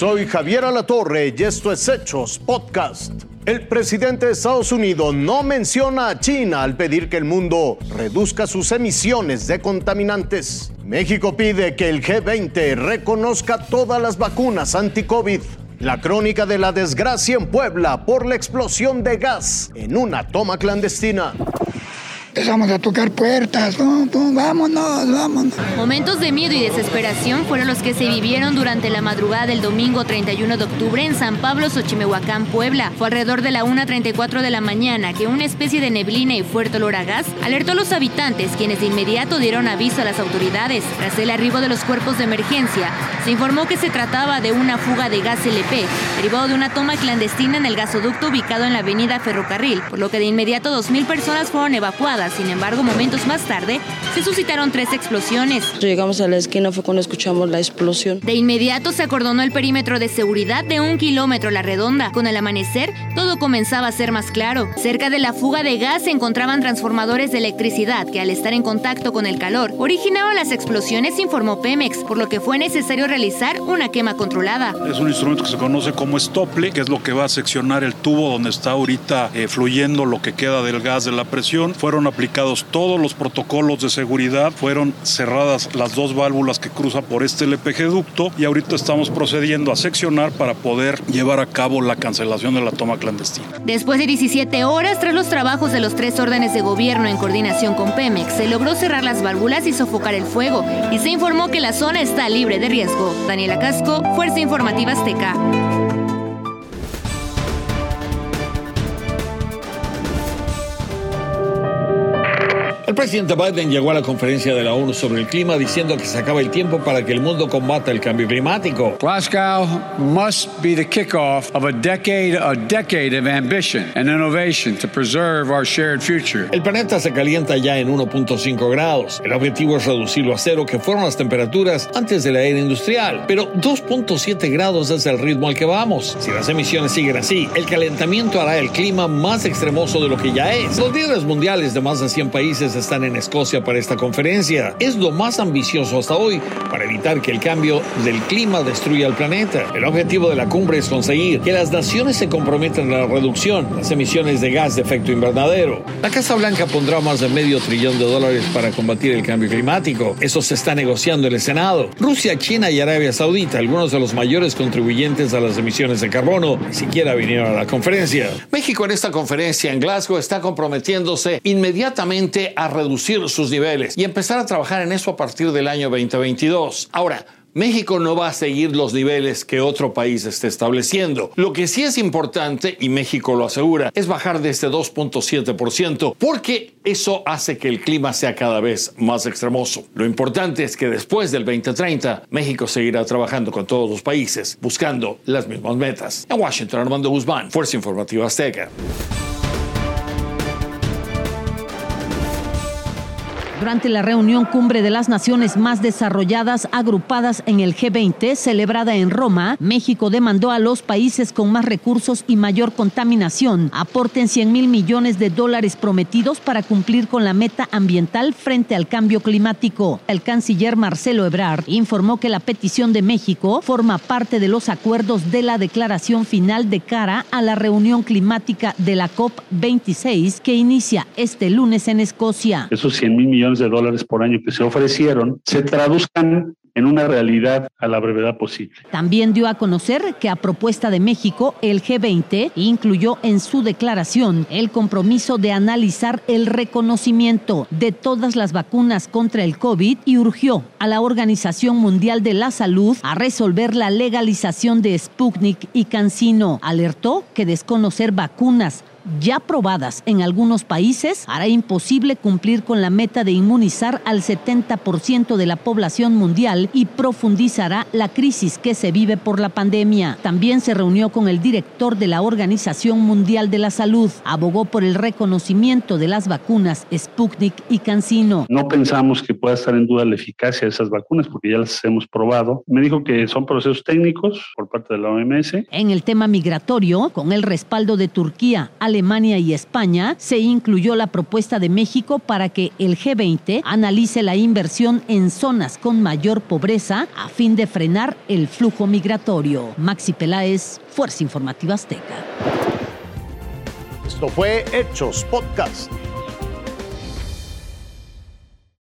Soy Javier Alatorre y esto es Hechos Podcast. El presidente de Estados Unidos no menciona a China al pedir que el mundo reduzca sus emisiones de contaminantes. México pide que el G20 reconozca todas las vacunas anti-COVID. La crónica de la desgracia en Puebla por la explosión de gas en una toma clandestina. Empezamos a tocar puertas, vámonos, vámonos. Momentos de miedo y desesperación fueron los que se vivieron durante la madrugada del domingo 31 de octubre en San Pablo, Xochimehuacán, Puebla. Fue alrededor de la 1.34 de la mañana que una especie de neblina y fuerte olor a gas alertó a los habitantes, quienes de inmediato dieron aviso a las autoridades. Tras el arribo de los cuerpos de emergencia, se informó que se trataba de una fuga de gas LP, derivado de una toma clandestina en el gasoducto ubicado en la avenida Ferrocarril, por lo que de inmediato 2.000 personas fueron evacuadas sin embargo, momentos más tarde se suscitaron tres explosiones. Llegamos a la esquina fue cuando escuchamos la explosión. De inmediato se acordonó el perímetro de seguridad de un kilómetro a la redonda. Con el amanecer, todo comenzaba a ser más claro. Cerca de la fuga de gas se encontraban transformadores de electricidad que al estar en contacto con el calor originaron las explosiones, informó Pemex, por lo que fue necesario realizar una quema controlada. Es un instrumento que se conoce como estople, que es lo que va a seccionar el tubo donde está ahorita eh, fluyendo lo que queda del gas de la presión. Fueron aplicados todos los protocolos de seguridad, fueron cerradas las dos válvulas que cruzan por este LPG ducto y ahorita estamos procediendo a seccionar para poder llevar a cabo la cancelación de la toma clandestina. Después de 17 horas, tras los trabajos de los tres órdenes de gobierno en coordinación con Pemex, se logró cerrar las válvulas y sofocar el fuego y se informó que la zona está libre de riesgo. Daniela Casco, Fuerza Informativa Azteca. El presidente Biden llegó a la conferencia de la ONU sobre el clima diciendo que se acaba el tiempo para que el mundo combata el cambio climático. Glasgow must be the kickoff of a decade, a decade of ambition and innovation to preserve our shared future. El planeta se calienta ya en 1.5 grados. El objetivo es reducirlo a cero, que fueron las temperaturas antes de la era industrial. Pero 2.7 grados es el ritmo al que vamos. Si las emisiones siguen así, el calentamiento hará el clima más extremoso de lo que ya es. Los líderes mundiales de más de 100 países están en Escocia para esta conferencia. Es lo más ambicioso hasta hoy para evitar que el cambio del clima destruya el planeta. El objetivo de la cumbre es conseguir que las naciones se comprometan a la reducción de las emisiones de gas de efecto invernadero. La Casa Blanca pondrá más de medio trillón de dólares para combatir el cambio climático. Eso se está negociando en el Senado. Rusia, China y Arabia Saudita, algunos de los mayores contribuyentes a las emisiones de carbono, ni siquiera vinieron a la conferencia. México en esta conferencia en Glasgow está comprometiéndose inmediatamente a reducir sus niveles y empezar a trabajar en eso a partir del año 2022. Ahora, México no va a seguir los niveles que otro país esté estableciendo. Lo que sí es importante, y México lo asegura, es bajar de este 2.7%, porque eso hace que el clima sea cada vez más extremoso. Lo importante es que después del 2030, México seguirá trabajando con todos los países, buscando las mismas metas. En Washington, Armando Guzmán, Fuerza Informativa Azteca. Durante la reunión cumbre de las naciones más desarrolladas agrupadas en el G20, celebrada en Roma, México demandó a los países con más recursos y mayor contaminación aporten 100 mil millones de dólares prometidos para cumplir con la meta ambiental frente al cambio climático. El canciller Marcelo Ebrard informó que la petición de México forma parte de los acuerdos de la declaración final de cara a la reunión climática de la COP26 que inicia este lunes en Escocia. Esos 100 mil millones de dólares por año que se ofrecieron se traduzcan en una realidad a la brevedad posible. También dio a conocer que a propuesta de México, el G20 incluyó en su declaración el compromiso de analizar el reconocimiento de todas las vacunas contra el COVID y urgió a la Organización Mundial de la Salud a resolver la legalización de Sputnik y Cancino. Alertó que desconocer vacunas ya probadas en algunos países hará imposible cumplir con la meta de inmunizar al 70% de la población mundial y profundizará la crisis que se vive por la pandemia. También se reunió con el director de la Organización Mundial de la Salud. Abogó por el reconocimiento de las vacunas Sputnik y CanSino. No pensamos que pueda estar en duda la eficacia de esas vacunas porque ya las hemos probado. Me dijo que son procesos técnicos por parte de la OMS. En el tema migratorio, con el respaldo de Turquía, Alemania y España, se incluyó la propuesta de México para que el G20 analice la inversión en zonas con mayor pobreza a fin de frenar el flujo migratorio. Maxi Peláez, Fuerza Informativa Azteca. Esto fue Hechos Podcast.